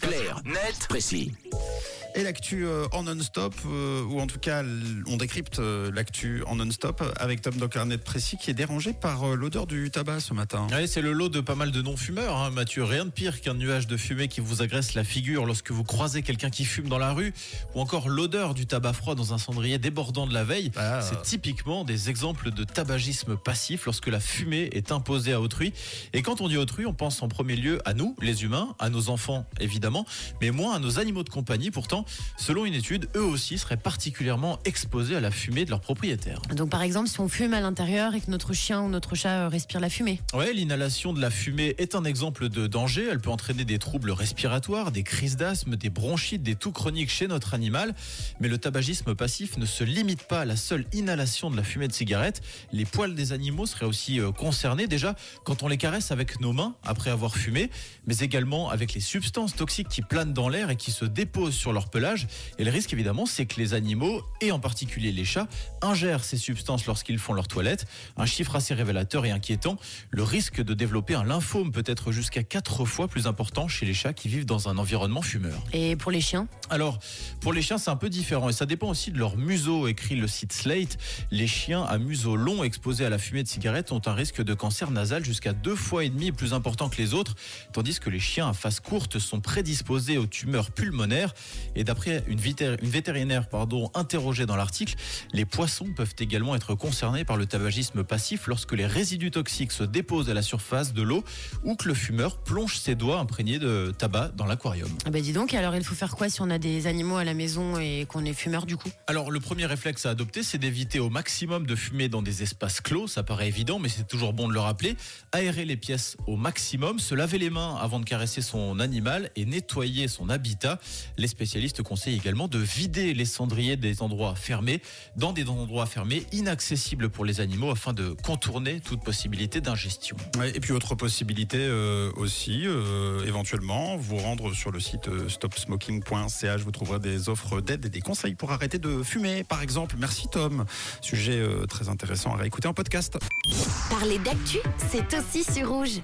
Clair, net, précis. Et l'actu euh, en non-stop, euh, ou en tout cas, on décrypte euh, l'actu en non-stop avec Tom Docarnet précis qui est dérangé par l'odeur du tabac ce matin. Ouais, c'est le lot de pas mal de non-fumeurs, hein, Mathieu. Rien de pire qu'un nuage de fumée qui vous agresse la figure lorsque vous croisez quelqu'un qui fume dans la rue, ou encore l'odeur du tabac froid dans un cendrier débordant de la veille. Ah. C'est typiquement des exemples de tabagisme passif lorsque la fumée est imposée à autrui. Et quand on dit autrui, on pense en premier lieu à nous, les humains, à nos enfants évidemment, mais moins à nos animaux de compagnie. Pourtant, selon une étude, eux aussi seraient particulièrement exposés à la fumée de leurs propriétaires. Donc par exemple, si on fume à l'intérieur et que notre chien ou notre chat euh, respire la fumée. Ouais, l'inhalation de la fumée est un exemple de danger. Elle peut entraîner des troubles respiratoires, des crises d'asthme, des bronchites, des toux chroniques chez notre animal. Mais le tabagisme passif ne se limite pas à la seule inhalation de la fumée de cigarette. Les poils des animaux seraient aussi euh, concernés déjà quand on les caresse avec nos mains après avoir fumé, mais également avec les substances toxiques qui planent dans l'air et qui se déposent sur leur pelage. Et le risque évidemment, c'est que les animaux, et en particulier les chats, ingèrent ces substances lorsqu'ils font leur toilette. Un chiffre assez révélateur et inquiétant. Le risque de développer un lymphome peut être jusqu'à 4 fois plus important chez les chats qui vivent dans un environnement fumeur. Et pour les chiens? Alors, pour les chiens, c'est un peu différent et ça dépend aussi de leur museau, écrit le site Slate. Les chiens à museau long exposés à la fumée de cigarette ont un risque de cancer nasal jusqu'à deux fois et demi plus important que les autres, tandis que les chiens à face courte sont prédisposés aux tumeurs pulmonaires. Et d'après une, vétér- une vétérinaire pardon, interrogée dans l'article, les poissons peuvent également être concernés par le tabagisme passif lorsque les résidus toxiques se déposent à la surface de l'eau ou que le fumeur plonge ses doigts imprégnés de tabac dans l'aquarium. Ah bah dis donc, alors il faut faire quoi si on a des animaux à la maison et qu'on est fumeur du coup? Alors, le premier réflexe à adopter, c'est d'éviter au maximum de fumer dans des espaces clos. Ça paraît évident, mais c'est toujours bon de le rappeler. Aérer les pièces au maximum, se laver les mains avant de caresser son animal et nettoyer son habitat. Les spécialistes conseillent également de vider les cendriers des endroits fermés, dans des endroits fermés inaccessibles pour les animaux afin de contourner toute possibilité d'ingestion. Ouais, et puis autre possibilité euh, aussi, euh, éventuellement, vous rendre sur le site euh, stopsmoking.ch, vous trouverez des offres d'aide et des conseils pour arrêter de fumer, par exemple. Merci Tom. Sujet euh, très intéressant à réécouter en podcast. Parler d'actu, c'est aussi sur rouge.